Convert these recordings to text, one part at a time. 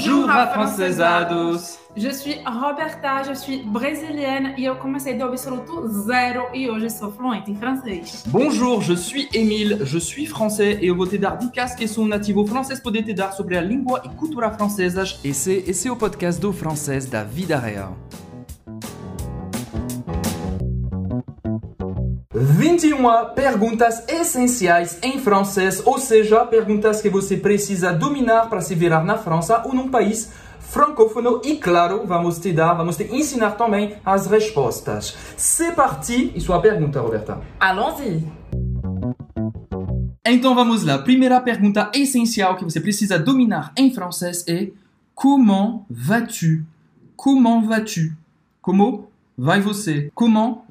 Bonjour, afrancesados! Je suis Roberta, je suis brésilienne e eu comecei do absoluto zero e hoje sou fluente em francês. Bonjour, je suis Émile, je suis français e eu vou te dar dicas que sou nativo francês poder te dar sobre a língua e cultura francesas. Esse, esse é o podcast do francês da vida real. 21 perguntas essenciais em francês, ou seja, perguntas que você precisa dominar para se virar na França ou num país francófono e claro, vamos te dar, vamos te ensinar também as respostas. C'est parti! E sua pergunta, Roberta? Allons-y! Então vamos lá. Primeira pergunta essencial que você precisa dominar em francês é Comment vas-tu? Comment vas-tu? Como vai você? Comment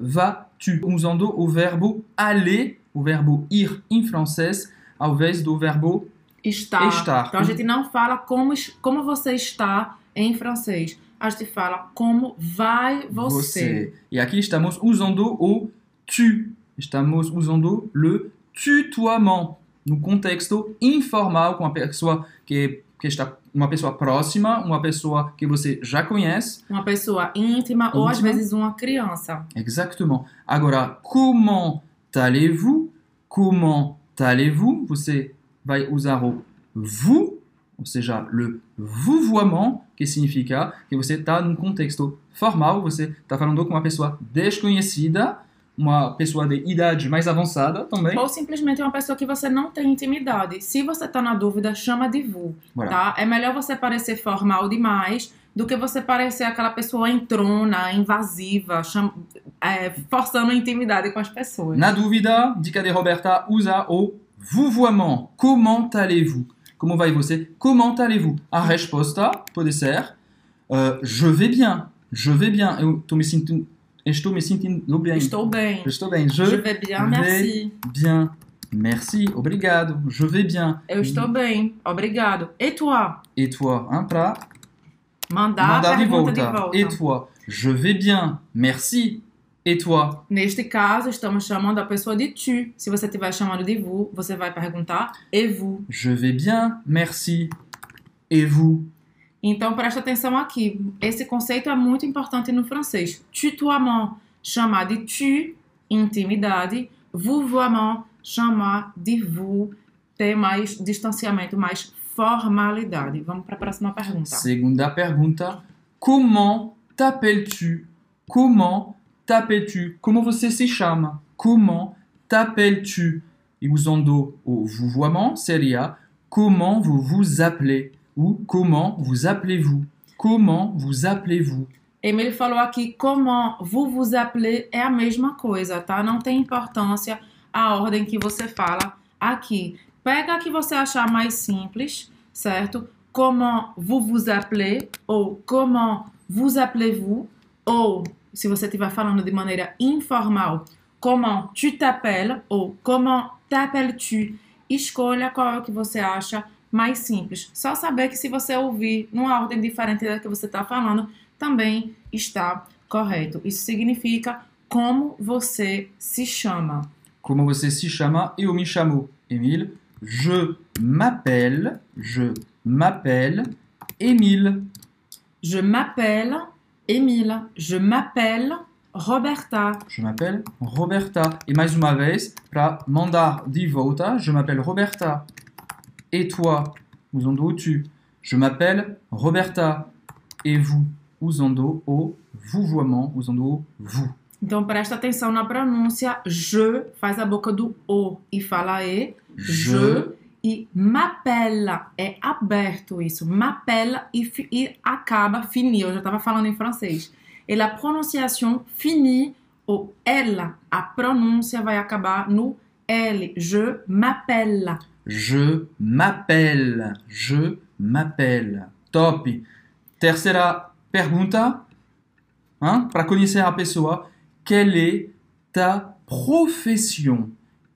vas-tu? Usando o verbo aller, o verbo ir em francês, ao invés do verbo Estar. Estar. Então a gente não fala como, como você está em francês. A gente fala como vai você. E aqui estamos usando o tu. Estamos usando le tutoiement no contexto informal com uma pessoa que, que está uma pessoa próxima, uma pessoa que você já conhece. Uma pessoa íntima, ou às Íntima. vezes uma criança. Exactement. Agora, comment allez-vous? Comment allez-vous? Você vai usar o vous, ou seja, le vouvoiement, que significa que você está num contexto formal, você está falando com uma pessoa desconhecida, uma pessoa de idade mais avançada também. Ou simplesmente uma pessoa que você não tem intimidade. Se você tá na dúvida, chama de vous, Voilà. tá? É melhor você parecer formal demais do que você parecer aquela pessoa entrona, invasiva, cham- é, forçando a intimidade com as pessoas. Na dúvida, dica de Roberta, usa o vouvoiement. Comment allez-vous? Como vai você? Comment allez-vous? A resposta pode ser euh, Je vais bien. Je vais bien. Eu estou me sentindo, estou me sentindo bem. Estou bem. Estou bem. Je, Je vais bien, vais merci. bien. Merci. Obrigado. Je vais bien. Eu estou bem, obrigado. E toi? Et toi? Hein, pra? Mandar, mandar de volta. de volta. Et toi? Je vais bien. Merci. Et toi? Neste caso, estamos chamando a pessoa de tu. Se você estiver chamando de vous, você vai perguntar e vous? Je vais bien. Merci. Et vous? Então presta atenção aqui. Esse conceito é muito importante no francês. Tutoiement, chamar de tu, intimidade. Vouvoiement, chamar de vous, ter mais distanciamento, mais formalidade. Vamos para a próxima pergunta. Segunda pergunta. Comment t'appelles-tu? Comment t'appelles-tu? Como você se chama? Comment t'appelles-tu? E usando o vouvoiement, seria Comment vous vous appelez? Ou Comment vous appelez-vous? Comment vous appelez-vous? Emily falou aqui comment vous vous appelez é a mesma coisa, tá? Não tem importância a ordem que você fala aqui. Pega a que você achar mais simples, certo? Comment vous vous appelez ou comment vous appelez-vous ou se você estiver falando de maneira informal, comment tu t'appelles ou comment t'appelles-tu. Escolha qual é o que você acha mais simples. Só saber que se você ouvir numa ordem diferente da que você está falando, também está correto. Isso significa como você se chama. Como você se chama? Eu me chamo Émile. Je m'appelle, je m'appelle Émile. Je m'appelle Emila. Je m'appelle Roberta. Je m'appelle Roberta. E mais uma vez, para mandar de volta, je m'appelle Roberta. Et toi? Usando o tu. Je m'appelle Roberta. Et vous? Usando o vouvoiement, usando o vous. Então presta atenção na pronúncia. Je faz a boca do o e fala e. Je e m'appelle. É aberto isso. M'appelle e, e acaba fini. Eu já estava falando em francês. E la prononciation finit au L. A pronúncia vai acabar no L. Je m'appelle. Je m'appelle. Je m'appelle. Top. Terceira pergunta. Hein? Para conhecer a pessoa. Quelle est ta profession?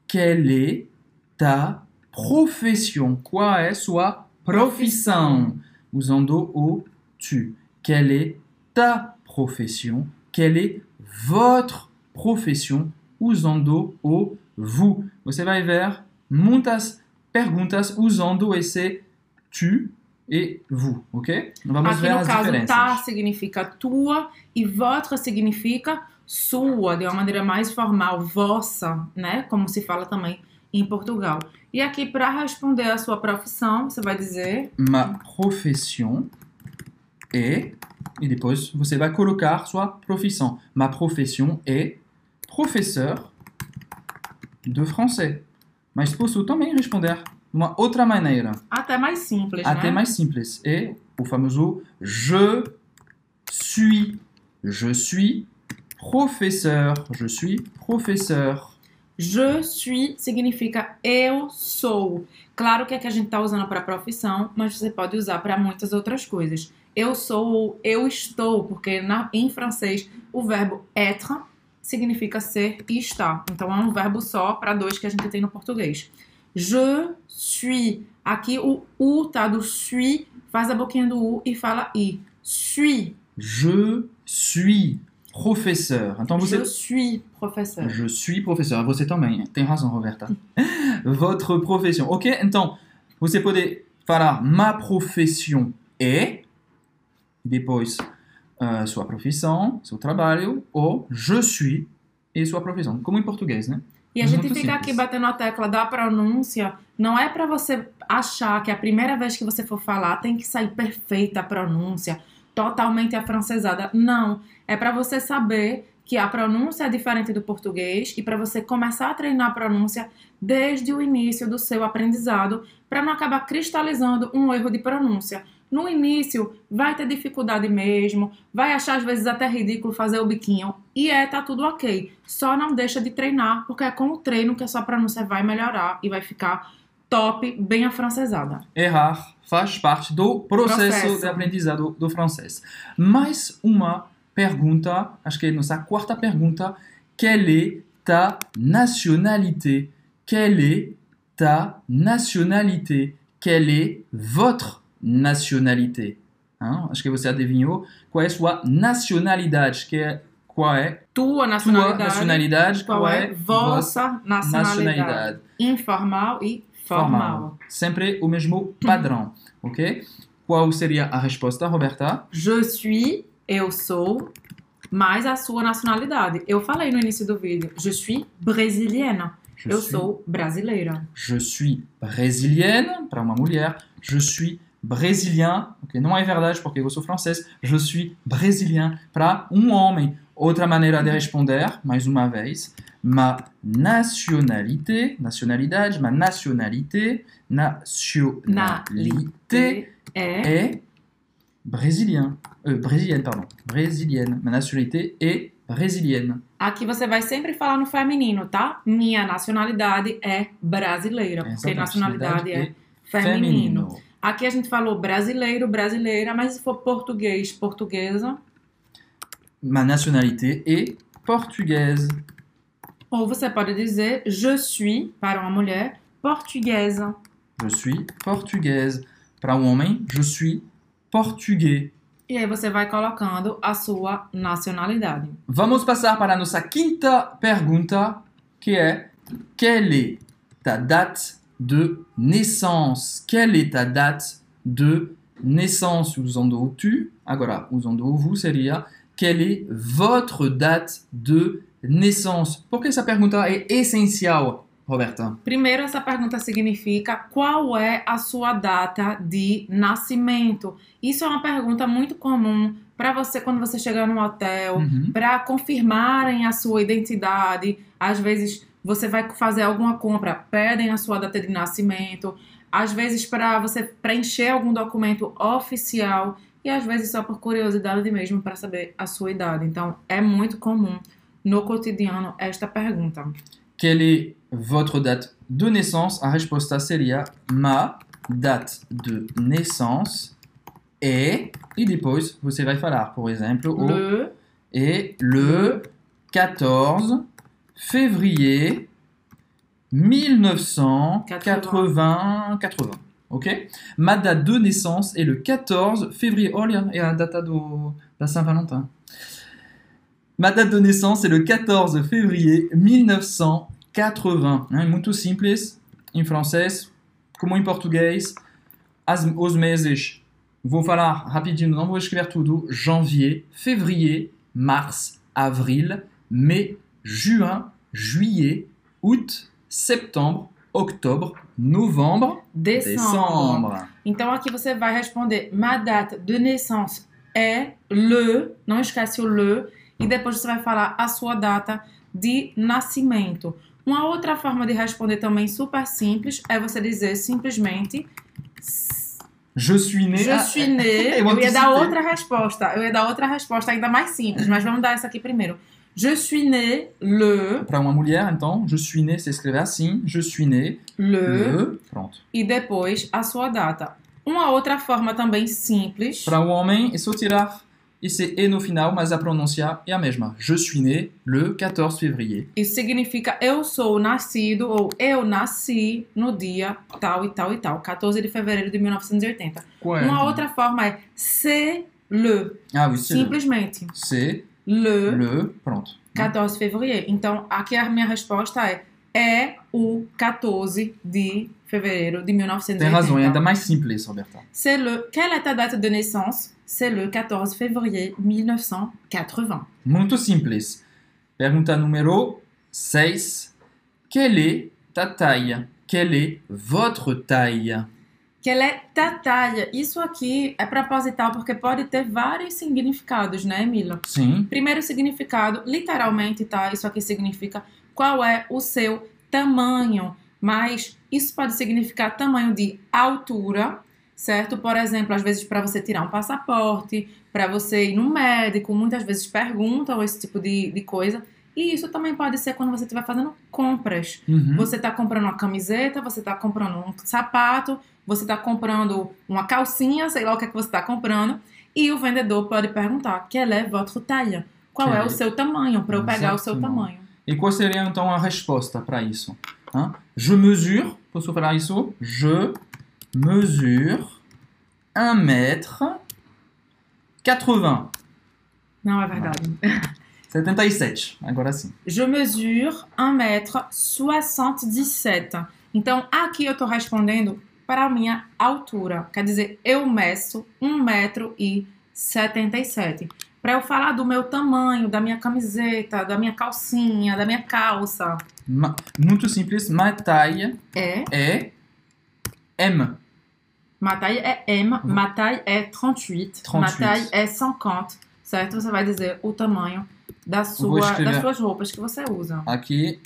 Quelle est ta profession? Qual é sua profissão? Usando o tu. Quelle est ta profession? Quelle est votre profession? Usando o vous. Você vai ver muitas perguntas usando esse tu e vous, ok? Vamos Aqui ver no as caso, diferenças. tá significa tua e votre significa sua, de uma maneira mais formal, vossa, né? Como se fala também em Portugal. E aqui, para responder a sua profissão, você vai dizer Ma profession est. E depois você vai colocar sua profissão. Ma profession est professeur de français. Mas posso também responder de uma outra maneira, até mais simples, até né? mais simples. É o famoso je suis. Je suis professeur. Je suis professeur. Je suis significa eu sou. Claro que aqui a gente está usando para profissão, mas você pode usar para muitas outras coisas. Eu sou ou eu estou, porque na, em francês o verbo être significa ser e estar. Então é um verbo só para dois que a gente tem no português. Je suis. Aqui o u tá do suis, faz a boquinha do u e fala i. Suis. Je suis professeur. Então você Je suis professeur. Je suis professeur. Você também. Tem razão, Roberta. Votre profession. Ok? Então, você pode falar ma profession é, e depois uh, sua profissão, seu trabalho, ou je suis e sua profissão. Como em português, né? E a gente Muito fica simples. aqui batendo a tecla da pronúncia, não é para você achar que a primeira vez que você for falar tem que sair perfeita a pronúncia, totalmente afrancesada. Não, é para você saber que a pronúncia é diferente do português e para você começar a treinar a pronúncia desde o início do seu aprendizado, para não acabar cristalizando um erro de pronúncia. No início, vai ter dificuldade mesmo, vai achar às vezes até ridículo fazer o biquinho, e é, tá tudo ok. Só não deixa de treinar, porque é com o treino que a sua pronúncia vai melhorar e vai ficar top, bem afrancesada. Errar faz parte do processo, Processo. de aprendizado do francês. Mais uma pergunta, acho que é nossa quarta pergunta. Quelle est ta nationalité? Quelle est ta nationalité? Quelle est votre nationalité? Hein? Acho que você adivinhou qual é sua nacionalidade, que é qual é Tua tua nacionalidade, nacionalidade, qual é vossa nacionalidade. nacionalidade. Informal e formal. Sempre o mesmo padrão, ok? Qual seria a resposta, Roberta? Je suis, eu sou, mais a sua nacionalidade. Eu falei no início do vídeo, je suis brésilienne. Je eu suis- sou brasileira. Je suis brésilienne, para uma mulher. Je suis brésilien, ok? Não é verdade porque eu sou francês. Je suis brésilien para um homem. Outra maneira de responder, mais uma vez, ma nationalité, nacionalidade, ma nationalité, nationalité é est brésilien. Euh, brésilienne, pardon. Brésilienne. Ma nationalité est brésilienne. Aqui você vai sempre falar no feminino, tá? Minha nacionalidade é brasileira, porque Exatamente, nacionalidade é nacionalidade feminino. Aqui a gente falou brasileiro, brasileira, mas se for português, portuguesa, Ma nationalité est portugaise. ou você pode dizer je suis para uma mulher portuguesa. Je suis portugaise. Para um homem, je suis português. E aí você vai colocando a sua nacionalidade. Vamos passar para a nossa quinta pergunta, que é Quelle est ta date de naissance? Quelle est ta date de naissance? Usando o tu. Agora, usando o vous seria Quelle est votre date de naissance? Por que essa pergunta é essencial, Roberta? Primeiro, essa pergunta significa qual é a sua data de nascimento. Isso é uma pergunta muito comum para você quando você chegar no hotel, Uhum. para confirmarem a sua identidade. Às vezes você vai fazer alguma compra, pedem a sua data de nascimento. Às vezes para você preencher algum documento oficial e às vezes só por curiosidade mesmo para saber a sua idade. Então é muito comum no cotidiano esta pergunta. Quelle est votre date de naissance? A resposta seria ma date de naissance é e depois você vai falar, por exemplo, o Le est le 14 février 1980. 80, ok? Ma date de naissance est le 14 février. Olha, é a data da Saint-Valentin. Ma date de naissance est le 14 février 1980. É muito simples em francês, como em português. As, os meses Vou falar rapidinho, não vou escrever tudo. Janvier, février, mars, avril, mai, juin, juillet, août, septembre, octobre, novembre, Décembre. décembre. Então aqui você vai responder ma date de naissance é le, não esquece o le, e depois você vai falar a sua data de nascimento. Uma outra forma de responder também super simples é você dizer simplesmente Je suis né. je suis né. eu Eu ia dar outra resposta. Eu ia dar outra resposta ainda mais simples, mas vamos dar essa aqui primeiro. Je suis né le, Para uma mulher, então, je suis né, se escrever assim. Je suis né. le, Le. Pronto. e depois a sua data. Uma outra forma também simples. Para o homem, é só tirar esse E no final, mas a pronúncia é a mesma. Je suis né le 14 février. Isso significa eu sou nascido ou eu nasci no dia tal e tal e tal, 14 de fevereiro de 1980. Qual é, Uma outra forma é c'est le, Ah oui, c'est le. simplesmente C'est le, le. Pronto. 14 de fevereiro. Então, aqui a minha resposta é é o 14 de fevereiro de 1980. Tem razão, é ainda mais simples, Roberta. C'est le quelle est ta date de naissance? C'est le 14 février 1980. Muito simples. Pergunta número 6. Quelle est ta taille? Quelle est votre taille? Quelle é ta taille? Isso aqui é proposital porque pode ter vários significados, né, Mila? Sim. Primeiro significado, literalmente, tá? Isso aqui significa qual é o seu tamanho, mas isso pode significar tamanho de altura, certo? Por exemplo, às vezes para você tirar um passaporte, para você ir no médico, muitas vezes perguntam esse tipo de, de coisa. E isso também pode ser quando você estiver fazendo compras. Uhum. Você está comprando uma camiseta, você está comprando um sapato, você está comprando uma calcinha, sei lá o que, é que você está comprando, e o vendedor pode perguntar: quelle est votre taille? Qual Quelle é o seu tamanho, para eu pegar o seu tamanho? E qual seria então a resposta para isso? Hein? Je mesure, posso falar isso? Je mesure 1 mètre 80. Não é verdade. 77, agora sim. Je mesure 1m77. Então, aqui eu estou respondendo para a minha altura. Quer dizer, eu meço 1,77m. Para eu falar do meu tamanho, da minha camiseta, da minha calcinha, da minha calça, Ma- muito simples, ma taille é. é M. Ma taille é M, ma taille é 38, ma 38. taille é 50, certo? Você vai dizer o tamanho da sua, das suas roupas que você usa. Aqui,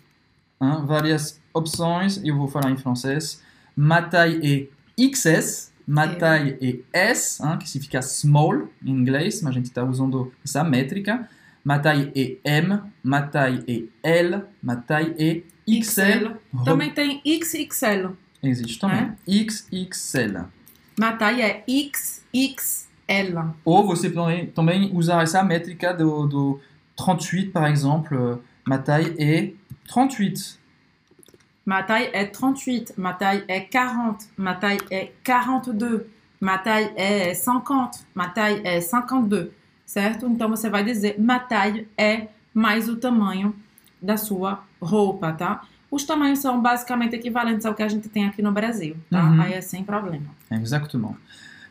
hein, várias opções, eu vou falar em francês. Ma taille é XS, ma É. taille é S, hein, que significa small em inglês, mas a gente está usando essa métrica. Ma taille é M, ma taille é L, ma taille é XL. Também tem XXL. Existe também. XXL. Ma taille é XXL. Ou você também, usar essa métrica do, do 38, par exemple. Ma taille est 38. Ma taille é 38, ma taille é 40, ma taille é 42, ma taille é 50, ma taille é 52, certo? Então você vai dizer ma taille é mais o tamanho da sua roupa, tá? Os tamanhos são basicamente equivalentes ao que a gente tem aqui no Brasil, tá? Uhum. Aí é sem problema. Exactement.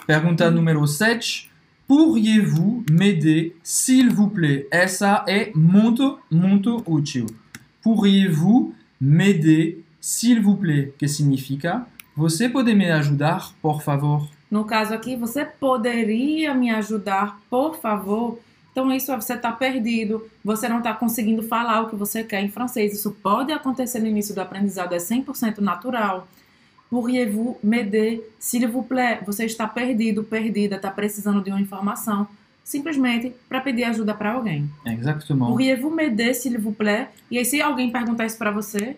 Pergunta número 7. Pourriez-vous m'aider, s'il vous plaît? Essa é muito, muito útil. Pourriez-vous m'aider, s'il vous plaît? Que significa? Você pode me ajudar, por favor? No caso aqui, você poderia me ajudar, por favor? Então, isso é você está perdido, você não está conseguindo falar o que você quer em francês. Isso pode acontecer no início do aprendizado, é 100% natural. Pourriez-vous m'aider, s'il vous plaît? Você está perdido, perdida, está precisando de uma informação, simplesmente para pedir ajuda para alguém. Exactement. Pourriez-vous m'aider, s'il vous plaît? E aí, se alguém perguntar isso para você,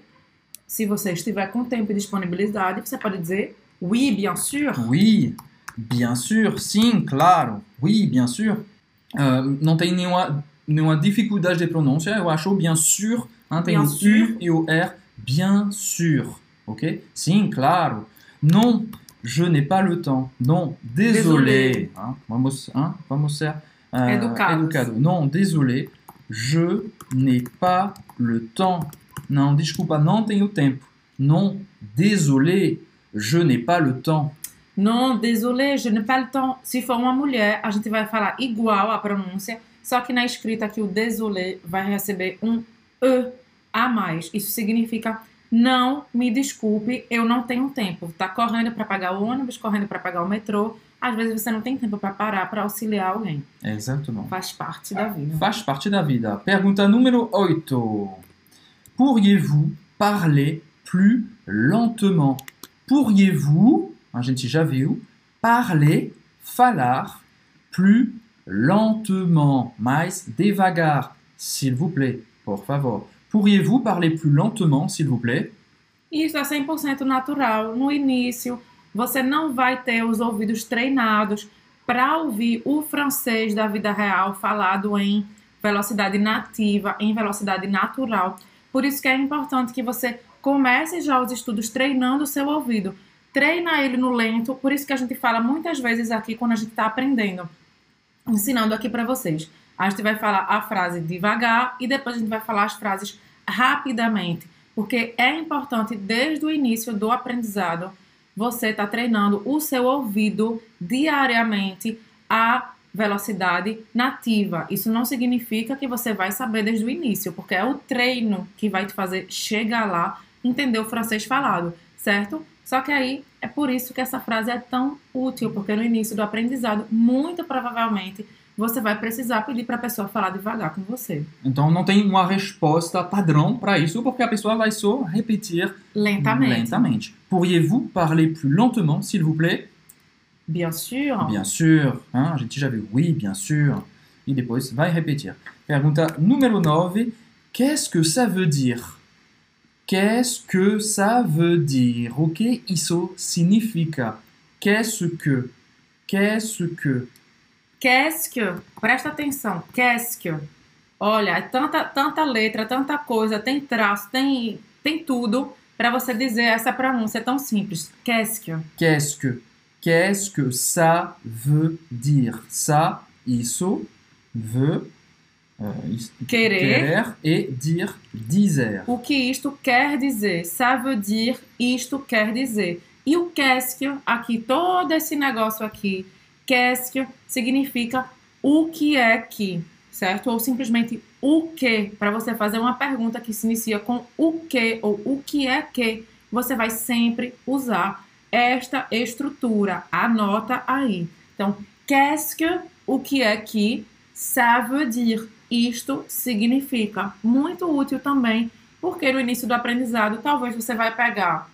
se você estiver com tempo e disponibilidade, você pode dizer oui, bien sûr. Oui, bien sûr, sim, claro. Oui, bien sûr. Uh, não tem nenhuma, nenhuma dificuldade de pronúncia, eu acho bien sûr. Hein, tem Bien o sûr. U e o R. Bien sûr, ok? Sim, claro. Non, je n'ai pas le temps. Non, désolé. Désolé. Hein, vamos, hein, vamos ser uh, Educados. educado. Non, désolé. Je n'ai pas le temps. Não, desculpa, não tenho tempo. Non, désolé. Je n'ai pas le temps. Non, désolé, je n'ai pas le temps. Se for uma mulher, a gente vai falar igual a pronúncia, só que na escrita aqui o désolé vai receber um e a mais. Isso significa não me desculpe, eu não tenho tempo. Tá correndo para pagar o ônibus, correndo para pagar o metrô. Às vezes você não tem tempo para parar para auxiliar alguém. Exatamente. Faz parte da vida. Faz parte da vida. Pergunta número 8. Pourriez-vous parler plus lentement? Pourriez-vous, a gente já viu, parler, falar plus lentement, mais devagar, s'il vous plaît, por favor. Pourriez-vous parler plus lentement, s'il vous plaît? Isso é 100% natural. No início, você não vai ter os ouvidos treinados para ouvir o francês da vida real falado em velocidade nativa, em velocidade natural. Por isso que é importante que você comece já os estudos treinando o seu ouvido. Treina ele no lento, por isso que a gente fala muitas vezes aqui quando a gente está aprendendo, ensinando aqui para vocês. A gente vai falar a frase devagar e depois a gente vai falar as frases rapidamente, porque é importante desde o início do aprendizado você está treinando o seu ouvido diariamente a velocidade nativa. Isso não significa que você vai saber desde o início, porque é o treino que vai te fazer chegar lá, entender o francês falado, certo? Só que aí é por isso que essa frase é tão útil, porque no início do aprendizado, muito provavelmente, você vai precisar pedir para a pessoa falar devagar com você. Então não tem uma resposta padrão para isso, porque a pessoa vai só repetir Lentamente. lentamente. Pourriez-vous parler plus lentement, s'il vous plaît? Bien sûr. Bien sûr. Hein? A gente já viu. Oui, bien sûr. E depois vai repetir. Pergunta número 9. Qu'est-ce que ça veut dire? Qu'est-ce que ça veut dire? O que isso significa? Qu'est-ce que? Qu'est-ce que? Qu'est-ce que? Presta atenção. Qu'est-ce que? Olha, é tanta, tanta letra, tanta coisa, tem traço, tem, tem tudo para você dizer essa pronúncia tão simples. Qu'est-ce que? Qu'est-ce que? Qu'est-ce que ça veut dire? Ça, isso, veut, euh, is- Querer. dire, dizer. O que isto quer dizer? Ça veut dire, isto quer dizer. E o qu'est-ce que, aqui, todo esse negócio aqui, qu'est-ce que significa o que é que, certo? Ou simplesmente o que, para você fazer uma pergunta que se inicia com o que ou o que é que, você vai sempre usar esta estrutura. Anota aí. Então, qu'est-ce que, o que é que, ça veut dire, isto significa. Muito útil também, porque no início do aprendizado, talvez você vai pegar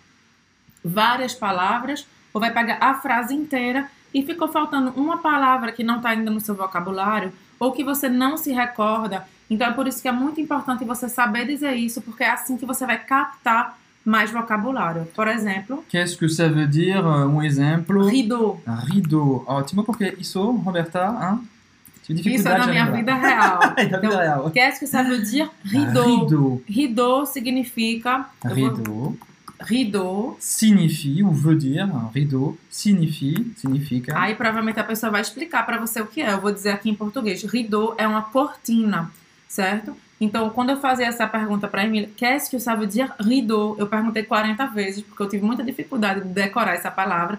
várias palavras ou vai pegar a frase inteira e ficou faltando uma palavra que não está ainda no seu vocabulário ou que você não se recorda. Então é por isso que é muito importante você saber dizer isso, porque é assim que você vai captar mais vocabulário. Por exemplo, Qu'est-ce que ça veut dire? euh, Um exemplo. rideau. Rideau. Ótimo, porque isso, Roberta, hein? Isso é da minha vida real. É da vida Então, real. Qu'est-ce que ça veut dire? Rideau. Rideau. Rideau significa. Rideau Rideau. signifie, ou veut dire, rideau signifie, significa. Aí provavelmente a pessoa vai explicar para você o que é. Eu vou dizer aqui em português. Rideau é uma cortina, certo? Então, quando eu fazia essa pergunta para Emília, qu'est-ce que ça veut dire rideau? Eu perguntei 40 vezes, porque eu tive muita dificuldade de decorar essa palavra.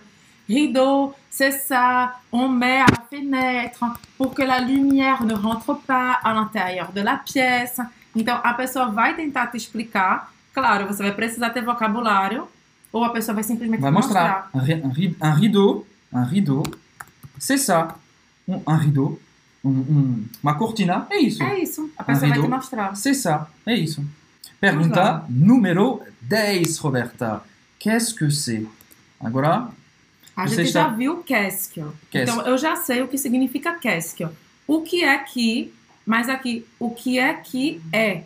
Rideau, c'est ça, on met à la fenêtre pour que la lumière ne rentre pas à l'intérieur de la pièce. Então, a pessoa vai tentar te explicar. Claro, você vai precisar ter vocabulário, ou a pessoa vai simplesmente Vai te mostrar. Ri- un rideau, un rideau, c'est ça. Um, un rideau, um, um, uma cortina, é isso. É isso. A pessoa vai te mostrar. C'est ça, é isso. Pergunta número 10, Roberta. Qu'est-ce que c'est? Agora, A gente está- já viu. Casque. Então, eu já sei o que significa casque. O que é que, mas aqui, o que é que é?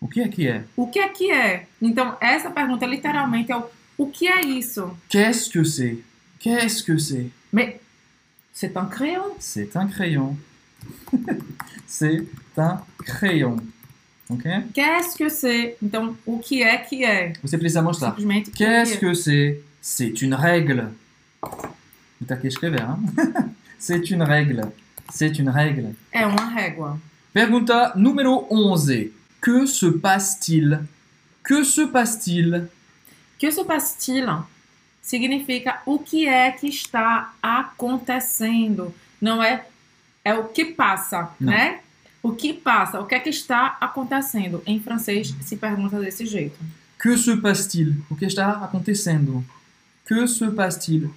o que é que é? O que é que é? Então, essa pergunta literalmente é o, o que é isso? Qu'est-ce que c'est? Qu'est-ce que c'est? Mais, c'est un crayon. C'est un crayon. c'est un crayon. Ok? Qu'est-ce que c'est? Então, o que é que é? Você precisa mostrar. Qu'est-ce que c'est? C'est une règle. Escrever, hein? C'est une règle. C'est une règle. É uma régua. Pergunta número 11. Que se passe-t-il? Que se passe-t-il? Que se passe-t-il? significa o que é que está acontecendo. Não é é o que passa, Não. né? O que passa, o que é que está acontecendo. Em francês se pergunta desse jeito. Que se passe-t-il? O que está acontecendo? Que se passe-t-il?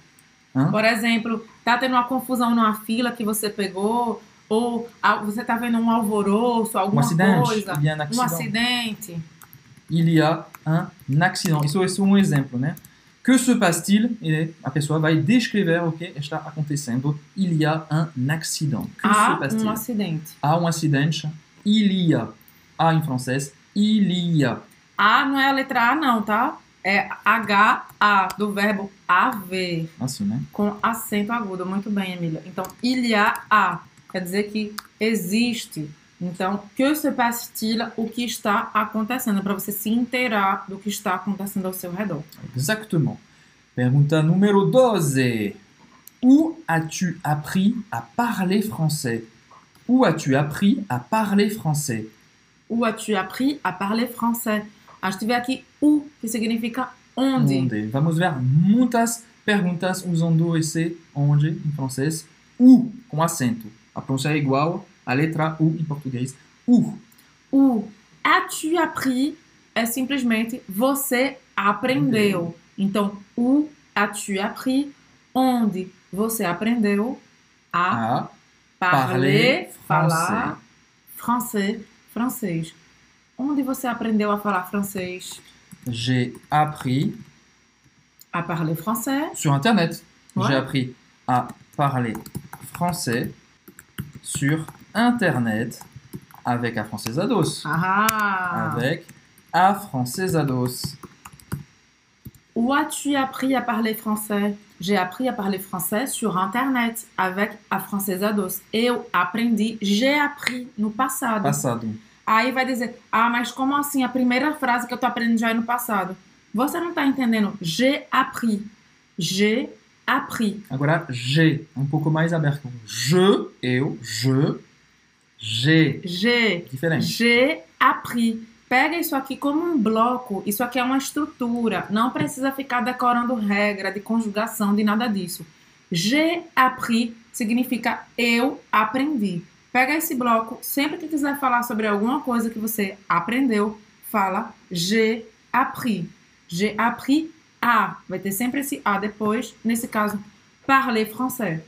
Por exemplo, tá tendo uma confusão numa fila que você pegou, ou você tá vendo um alvoroço, Um alguma acidente. coisa, Il y a un um accident. acidente. Il y a un accident. Isso é um exemplo, né? Que se passe-t-il? A pessoa vai descrever o que está acontecendo. Il y a un accident. Que se Há um acidente. Há um acidente. Il y a. Há em francês. Il y a. A não é a letra A, não, tá? É H-A, do verbo haver, Assim, né? com acento agudo. Muito bem, Emília. Então, il y a a, quer dizer que existe. Então, que se passe-t-il? O que está acontecendo? Para você se inteirar do que está acontecendo ao seu redor. Exactement. Pergunta número 12. Où as-tu appris à parler français? Où as-tu appris à parler français? Où as-tu appris à parler français? A gente vê aqui o, que significa onde. Onde? Vamos ver muitas perguntas usando esse onde em francês. Où, com acento. A pronúncia é igual à letra U em português. Où. O as-tu appris é simplesmente você aprendeu. Então, o as-tu appris, onde você aprendeu a A parler, falar français, francês. Onde você aprendeu a falar francês? j'ai appris A parler français. sur Internet. Ouais. J'ai appris à parler français sur Internet avec A Francesados. Ah! Avec A Francesados. Où as-tu appris à parler français? J'ai appris à parler français sur Internet avec a Francesados. Eu aprendi, j'ai appris no passado. Passado. Aí vai dizer, ah, mas como assim? A primeira frase que eu tô aprendendo já é no passado. Você não tá entendendo. J'ai appris. J'ai appris. Agora, j'ai. Um pouco mais aberto. Je, eu, je, j'ai. J'ai. Diferente. J'ai appris. Pega isso aqui como um bloco. Isso aqui é uma estrutura. Não precisa ficar decorando regra de conjugação, de nada disso. J'ai appris significa eu aprendi. Pega esse bloco, sempre que quiser falar sobre alguma coisa que você aprendeu, fala j'ai appris. J'ai appris a. Vai ter sempre esse a depois. Nesse caso, parler français.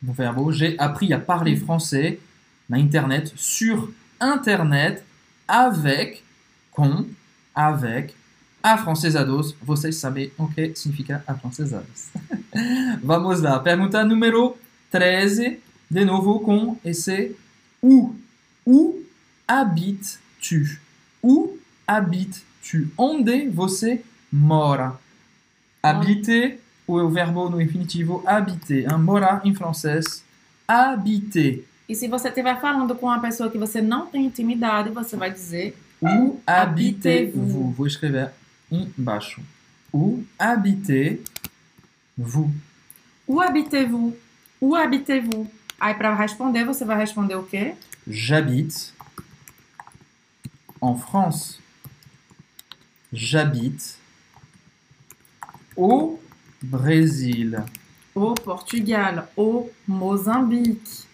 No verbo, j'ai appris à parler français na internet, sur internet, avec, com, avec, a francesados. Vocês sabem o que significa a francesados. Vamos lá. Pergunta número 13. De novo com esse où? Où habites-tu? Où habites-tu? Onde você mora? Habiter, ou o verbo no infinitivo habiter. Hein? Morar em francês, habiter. E se você estiver falando com uma pessoa que você não tem intimidade, você vai dizer Où habitez-vous? Vou escrever embaixo. Où habitez-vous? Où habitez-vous? Où habitez-vous? Aí para responder, você vai responder o quê? J'habite en France. J'habite au Brésil. Au Portugal, au Moçambique.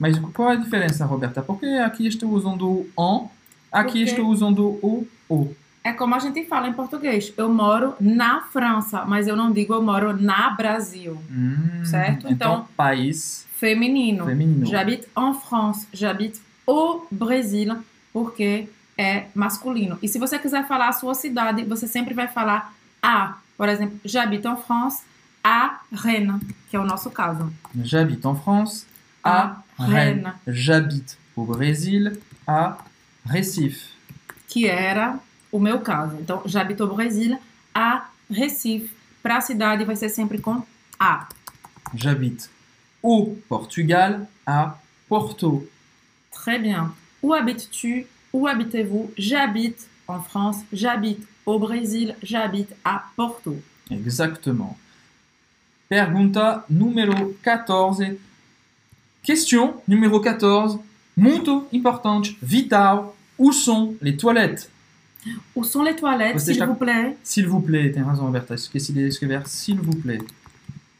Mas qual é a diferença, Roberta? Porque aqui estou usando o en, aqui Porque- estou usando o o. É como a gente fala em português. Eu moro na França, mas eu não digo eu moro na Brasil. Hum, Certo? Então, Então- país Feminino. feminino. J'habite en France. J'habite au Brésil, porque é masculino. E se você quiser falar a sua cidade, você sempre vai falar a. Por exemplo, j'habite en France, à Rennes, que é o nosso caso. J'habite en France, à À Rennes. J'habite au Brésil, à Recife. que era o meu caso. Então, j'habite au Brésil, à Recife. Para a cidade vai ser sempre com a. J'habite au Portugal, à Porto. Très bien. Où habites-tu? Où habitez-vous? J'habite en France, j'habite au Brésil, j'habite à Porto. Exactement. Pergunta número 14. Question numéro 14. Muito importante, vital. Où sont les toilettes? Où sont les toilettes, s'il vous plaît? S'il vous plaît, tem razão, Roberta. Esqueci de escrever s'il vous plaît.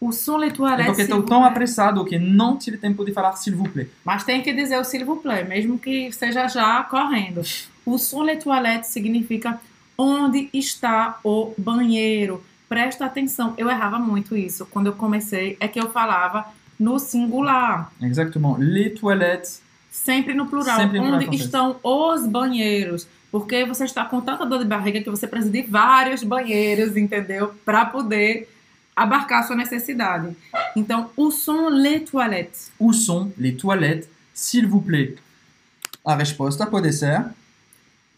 Où sont les É toilettes, porque s'il estou vous tão plaît? apressado que não tive tempo de falar s'il vous plaît. Mas tem que dizer o s'il vous plaît, mesmo que seja já correndo. O sont les toilettes significa onde está o banheiro. Presta atenção, eu errava muito isso. Quando eu comecei, é que eu falava no singular, Exactement. Les toilettes. sempre no plural. Sempre no plural onde francês. estão os banheiros? Porque você está com tanta dor de barriga que você precisa de vários banheiros, entendeu? Para poder abarcar a sua necessidade. Então, où sont les toilettes? Où sont les toilettes, s'il vous plaît? A resposta pode ser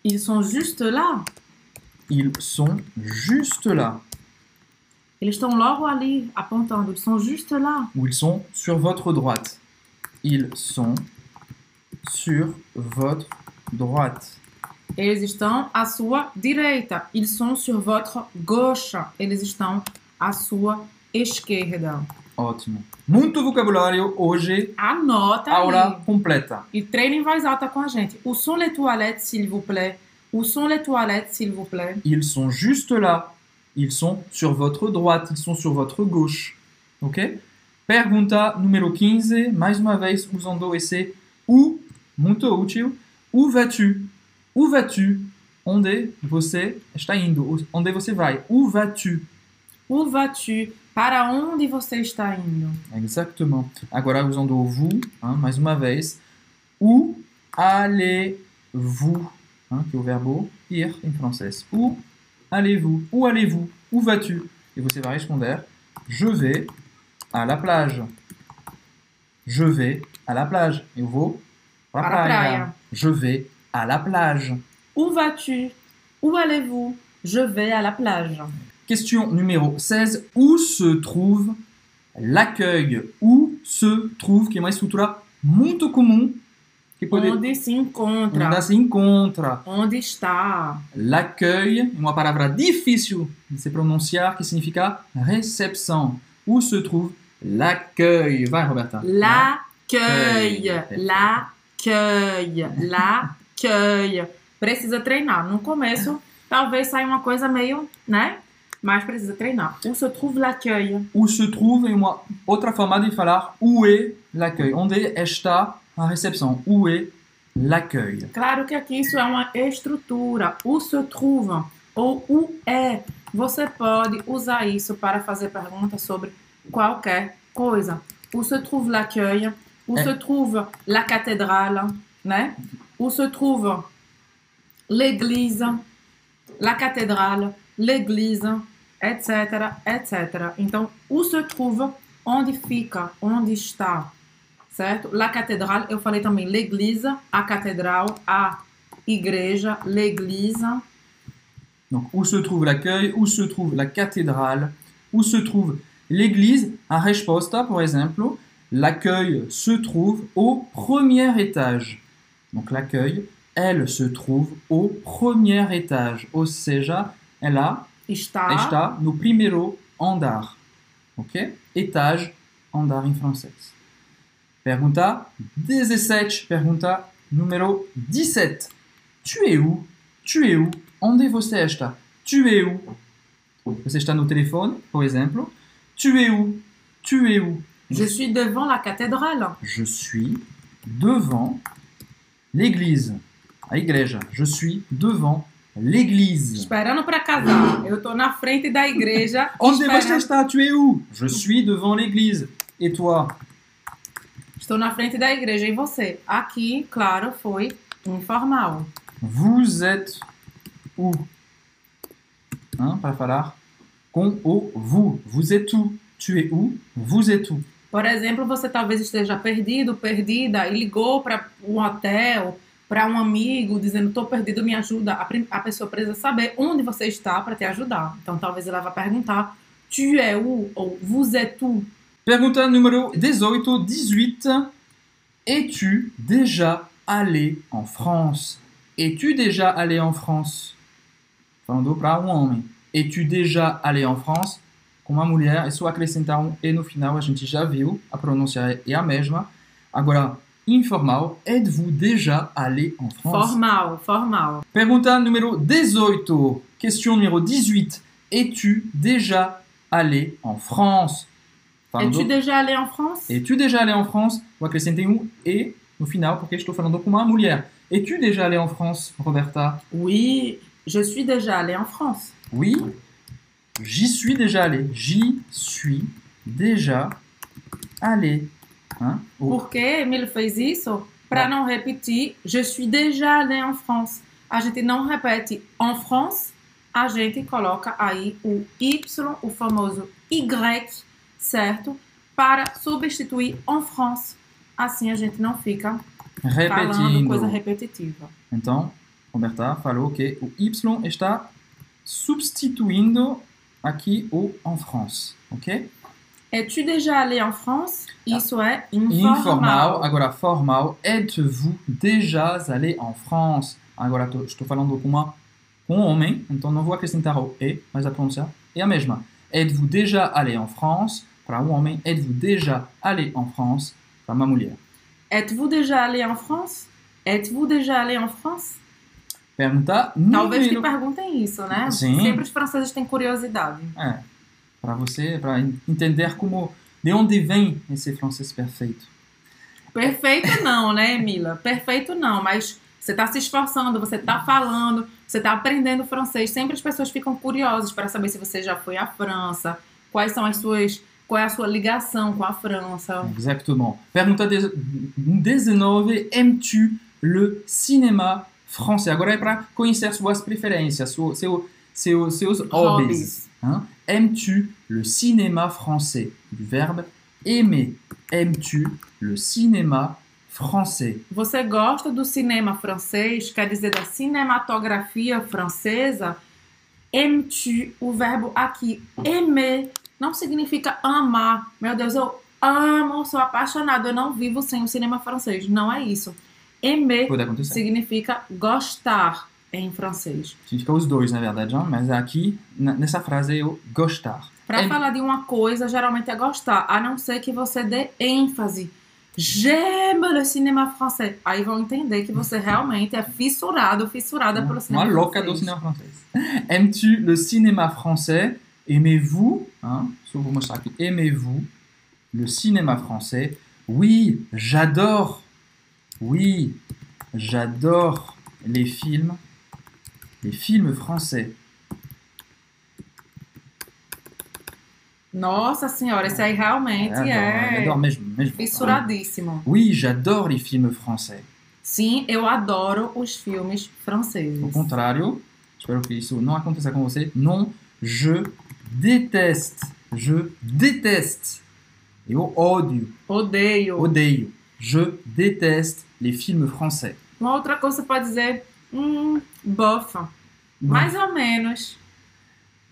Ils sont juste là. ils sont juste là. Eles estão logo ali apontando, eles são juste lá. Ou ils sont sur votre droite. Ils sont sur votre droite. Eles estão à sua direita. Ils sont sur votre gauche. Eles estão à sua esquerda. Ótimo. Muito vocabulário hoje. Anota Aula aí. completa. E treine em voz alta com a gente. Où sont les toilettes, s'il vous plaît? Où sont les toilettes, s'il vous plaît? Ils sont juste là. Ils sont sur votre droite. Ils sont sur votre gauche. Ok? Pergunta número 15. Mais uma vez usando esse où. Muito útil. Où vas-tu? Où vas-tu? Onde você está indo? Onde você vai? Où vas-tu? Où vas-tu? Para onde você está indo? Exactement. Agora usando o vous, hein, mais uma vez. Où allez-vous? hein, que é o verbo ir em francês. Où allez-vous? Où allez-vous? Où vas-tu? E você vai responder Je vais à la plage. Je vais à la plage. Eu vou para a Para a praia. praia. Je vais à la plage. Où vas-tu? Où allez-vous? Je vais à la plage. Question numéro 16. Où se trouve l'accueil? Où se trouve? Que estrutura muito comum Onde se encontra? onde se encontra. Onde está? L'accueil uma palavra difícil de se pronunciar que significa recepção. Où se trouve l'accueil? Vai, Roberta. L'accueil. L'accueil. L'accueil. L'accueil. Precisa treinar. No começo, talvez saia uma coisa meio, né? Mas precisa treinar. Où se trouve l'accueil? Où se trouve é uma outra forma de falar où est l'accueil. Onde está a recepção? Où est l'accueil? Claro que aqui isso é uma estrutura. Où se trouve ou où é. Você pode usar isso para fazer perguntas sobre qualquer coisa. Où se trouve l'accueil? Où É. se trouve la cathédrale? Né? Où se trouve l'église? La cathédrale? L'église? Etc, etc. Então, où se trouve? Onde fica? Onde está? Certo? La cathédrale, eu falei também l'église, a catedral, a igreja, l'église. Donc, où se trouve l'accueil? Où se trouve la cathédrale? Où se trouve l'église? A resposta, por exemplo, l'accueil se trouve au premier étage. Donc, l'accueil, elle se trouve au premier étage. Ou seja, ela Está, está no primeiro andar. Ok? Étage, andar em francês. Pergunta 17. Pergunta número 17. Tu es où? Tu es où? Onde você está? Tu es où? Você está no telefone, por exemplo. Tu es où? Tu es où? je suis devant la cathédrale. Je suis devant l'église. A igreja. Je suis devant l'église. Esperando para casar. Eu tô na frente da igreja. Onde você está? Tu es où? Je suis devant l'église. Et toi? Estou na frente da igreja. E você? Aqui, claro, foi informal. Vous êtes où? Hein, para falar com o vous. Vous êtes où? Tu es où? Vous êtes où? Por exemplo, você talvez esteja perdido, perdida, e ligou para um hotel, para um amigo, dizendo: estou perdido, me ajuda. A, a pessoa precisa saber onde você está para te ajudar. Então, talvez ela vá perguntar: Tu es où? Ou Vous êtes où? Pergunta número 18, 18. Es-tu déjà allé en France? Es-tu déjà allé en France? Falando para um homem. Es-tu déjà allé en France? Com uma mulher, é só acrescentar um e no final, a gente já viu, a pronúncia é a mesma. Agora, informal. Êtes-vous déjà allé en France? Formal, formal. Pergunta número 18. Question numéro 18. Es-tu déjà allé en France? Es-tu déjà allé en France? Es-tu déjà allé en France? Vou acrescentar um e no final, porque estou falando com uma mulher. Es-tu déjà allé en France, Roberta? Oui, je suis déjà allé en France. Oui. J'y suis déjà allé. J'y suis déjà allé. Hein? O- Por que Emílio fez isso? Para não repetir, je suis déjà allé en France. A gente não repete en France, a gente coloca aí o Y, o famoso Y, certo? Para substituir en France. Assim a gente não fica falando coisa Repetindo. repetitiva. Então, Roberta falou que o Y está substituindo aqui o en France, ok? Es-tu déjà allé en France? Isso é informal. Informal, agora formal. Êtes-vous déjà allé en France? Agora tô- estou falando com uma com um homem, então não vou acrescentar o e, mas a pronúncia é a mesma. Êtes-vous déjà allé en France? Para um homem, êtes-vous déjà allé en France? Para uma mulher. Êtes-vous déjà allé en France? Êtes-vous déjà allé en France? Pergunta Talvez número... perguntem isso, né? Sim. Sempre os franceses têm curiosidade. É, para você, para entender como, de onde vem esse francês perfeito. Perfeito não, né, Emila? Perfeito não, mas você está se esforçando, você está falando, você está aprendendo francês. Sempre as pessoas ficam curiosas para saber se você já foi à França, quais são as suas, qual é a sua ligação com a França. Exactement. Pergunta de- 19. Aimes-tu le cinéma français? Agora é para conhecer suas preferências, seu, seu, seu, seus hobbies. Hobbies. hein? Aimes-tu le cinéma français? Du verbe aimer. Aimes-tu le cinéma français? Você gosta do cinema francês, quer dizer, da cinematografia francesa? Aimes-tu, o verbo aqui, aimer, não significa amar. Meu Deus, eu amo, sou apaixonado, eu não vivo sem o cinema francês. Não é isso. Aimer significa gostar em francês. Significa os dois, na verdade, hein? mas aqui, nessa frase, o gostar. Para É- falar de uma coisa, geralmente é gostar, a não ser que você dê ênfase. J'aime le cinéma français. Aí vão entender que você realmente é fissurado, fissurada pelo cinema Uma louca francês. do cinema francês. Aimes-tu le cinéma français? Aimez-vous, hein, aimez-vous le cinéma français? Oui, j'adore. Oui, j'adore les films, les films français. Nossa senhora, esse aí realmente Adoro, é adoro mesmo, mesmo. fissuradíssimo. Oui, j'adore les films français. Sim, eu adoro os filmes franceses. Au contrário, espero que isso não aconteça com você. Non, je déteste. Je déteste. Eu ódio. Odeio. Odeio. Je déteste les films français. Uma outra coisa você pode dizer, hum, bofa. Mais ou menos.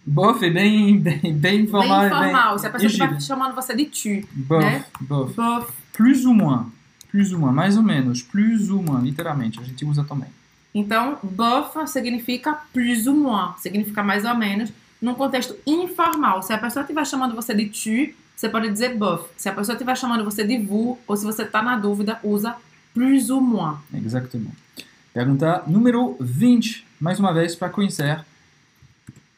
Bof é bem, bem, bem informal. Bem informal. Se a pessoa estiver chamando você de tu. Bof, né? bof. Bof. Plus ou moins. Plus ou moins. Mais ou menos. Plus ou moins. Literalmente. A gente usa também. Então, bof significa plus ou moins. Significa mais ou menos. Num contexto informal. Se a pessoa estiver chamando você de tu, você pode dizer bof. Se a pessoa estiver chamando você de vous, ou se você está na dúvida, usa plus ou moins. Exatamente. Pergunta número 20. Mais uma vez, para conhecer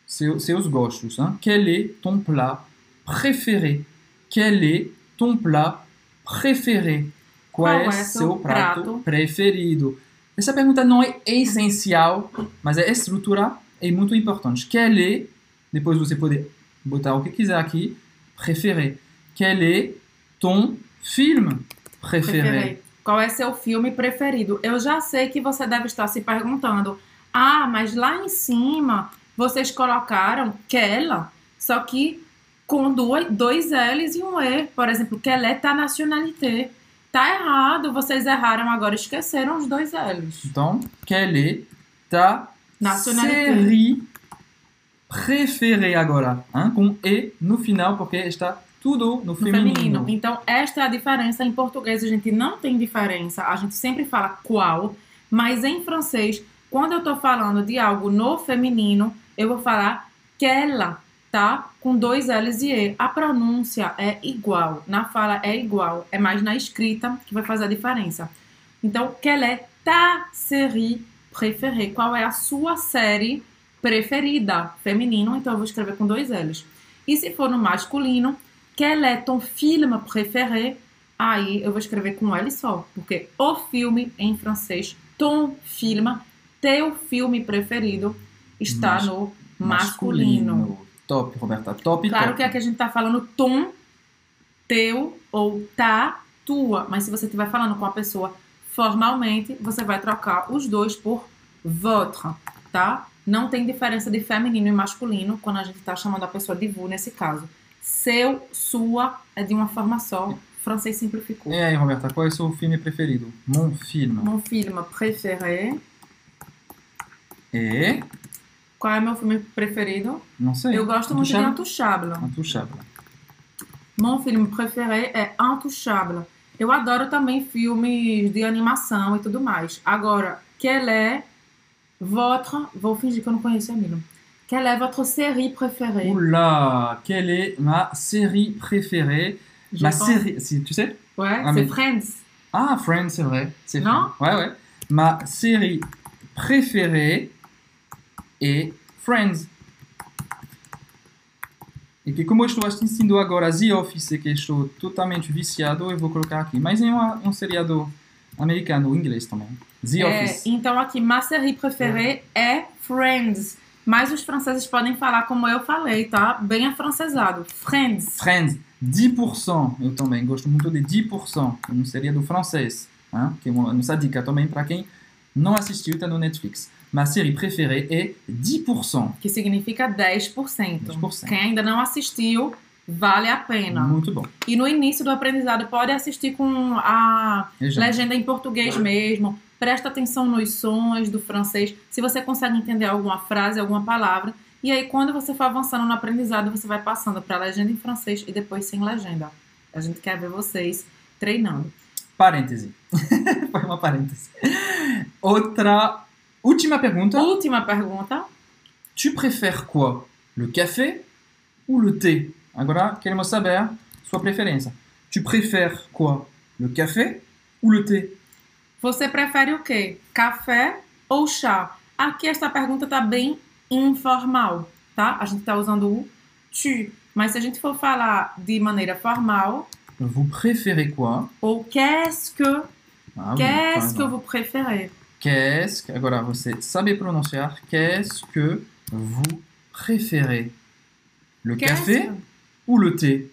seu, seus gostos. Hein? Quel est ton plat préféré? Quel est ton plat préféré? Qual, é seu prato, prato? preferido? Essa pergunta não é essencial, mas a estrutura é muito importante. Quel est, depois você pode botar o que quiser aqui, préféré. Quel est ton film préféré? Qual é seu filme preferido? Eu já sei que você deve estar se perguntando: ah, mas lá em cima vocês colocaram Kella, só que com duas, dois L's e um E. Por exemplo, quelle est ta nationalité? Tá errado, vocês erraram agora, esqueceram os dois L's. Então, quelle est ta Nationalité. Série préférée agora? Hein? Com E no final, porque está tudo no No feminino. feminino. Então, esta é a diferença. Em português, a gente não tem diferença. A gente sempre fala qual, mas em francês, quando eu tô falando de algo no feminino, eu vou falar quella. tá? Com dois L's e E. A pronúncia é igual, na fala é igual, é mais na escrita que vai fazer a diferença. Então, quelle est ta série préférée? Qual é a sua série preferida? Feminino, então eu vou escrever com dois L's. E se for no masculino, quel est ton film préféré? Aí eu vou escrever com L só, porque o filme em francês, ton film, teu filme preferido, está Mas- no masculino. Top, Roberta, top, Claro top. que aqui a gente tá falando tom, teu ou tá, tua. Mas se você estiver falando com a pessoa formalmente, você vai trocar os dois por votre, tá? Não tem diferença de feminino e masculino quando a gente tá chamando a pessoa de vous nesse caso. Seu, sua é de uma forma só. Francês simplificou. E aí, Roberta, qual é o seu filme preferido? Mon film. Mon film préféré. É? Qual é meu filme preferido? Não sei. Eu gosto muito de Intouchable. Intouchable. Mon filme préféré é Intouchable. Eu adoro também filmes de animação e tudo mais. Agora, quelle est votre... Eu não conheço Emílio. Quelle est votre série préférée? Oula, quelle est ma série préférée? Je Ma pense- série, si, tu sais? Ouais, Ah, c'est mais- Friends. Ah, Friends, c'est vrai. C'est Non? Friends. Ouais, ouais. Ma série préférée est Friends. E que como eu estou assistindo agora The Office, que estou totalmente viciado, eu vou colocar aqui. Mas é uma, um seriado americano, inglês também. The É, Office. então aqui, ma série préférée é Friends. Mas os franceses podem falar como eu falei, tá? Bem afrancesado. Friends. Friends, 10%. Eu também gosto muito de 10%. Um seriado francês. Hein? Que é uma nossa dica também para quem não assistiu, está no Netflix. Ma série préférée est 10%. Que significa 10%. 10%. Quem ainda não assistiu, vale a pena. Muito bom. E no início do aprendizado pode assistir com a legenda em português mesmo. Presta atenção nos sons do francês, se você consegue entender alguma frase, alguma palavra. E aí, quando você for avançando no aprendizado, você vai passando para a legenda em francês e depois sem legenda. A gente quer ver vocês treinando. Parêntese. Foi uma parêntese. Outra. Última pergunta. Última pergunta. Tu préfères quoi? Le café ou le thé? Agora queremos saber sua preferência. Tu préfères quoi? Le café ou le thé? Você prefere o quê? Café ou chá? Aqui esta pergunta tá bem informal, tá? A gente tá usando o tu. Mas se a gente for falar de maneira formal, Vous préférez quoi? ou qu'est-ce que, Ah, qu'est-ce que vous préférez? Qu'est-ce que. Agora você sabe pronunciar. Qu'est-ce que vous préférez? Le café ou le thé?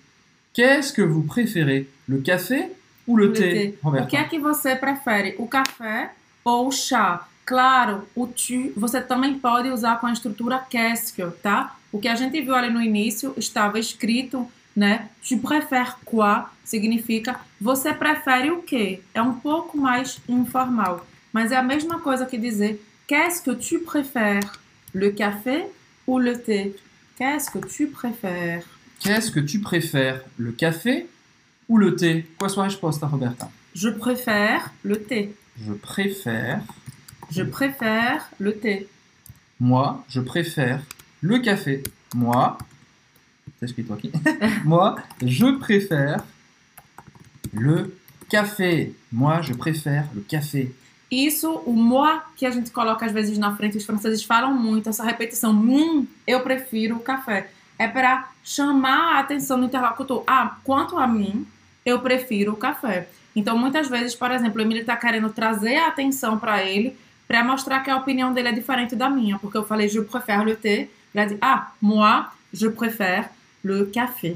Qu'est-ce que vous préférez? Le café ou le, thé? O que é que você prefere? O café ou o chá? Claro, o tu você também pode usar com a estrutura qu'est-ce que, tá? O que a gente viu ali no início estava escrito, né? Tu préfères quoi? Significa você prefere o quê? É um pouco mais informal, mas é a mesma coisa que dizer qu'est-ce que tu préfères? Le café ou le thé? Qu'est-ce que tu préfères? Qu'est-ce que tu préfères? Le café ou le thé? Qual a sua resposta, Roberta? Je préfère le thé. Je préfère. Je préfère le thé. Moi, je préfère le café. Moi, toi qui? Moi, je préfère le café. Moi, je préfère le café. Isso, o moi que a gente coloca às vezes na frente, os franceses falam muito, essa repetição, hum, eu prefiro o café. É para chamar a atenção do interlocutor. Ah, quanto a mim, eu prefiro o café. Então, muitas vezes, por exemplo, o Emílio está querendo trazer a atenção para ele, para mostrar que a opinião dele é diferente da minha. Porque eu falei, je préfère le thé. Ele dizer, ah, moi, je préfère le café.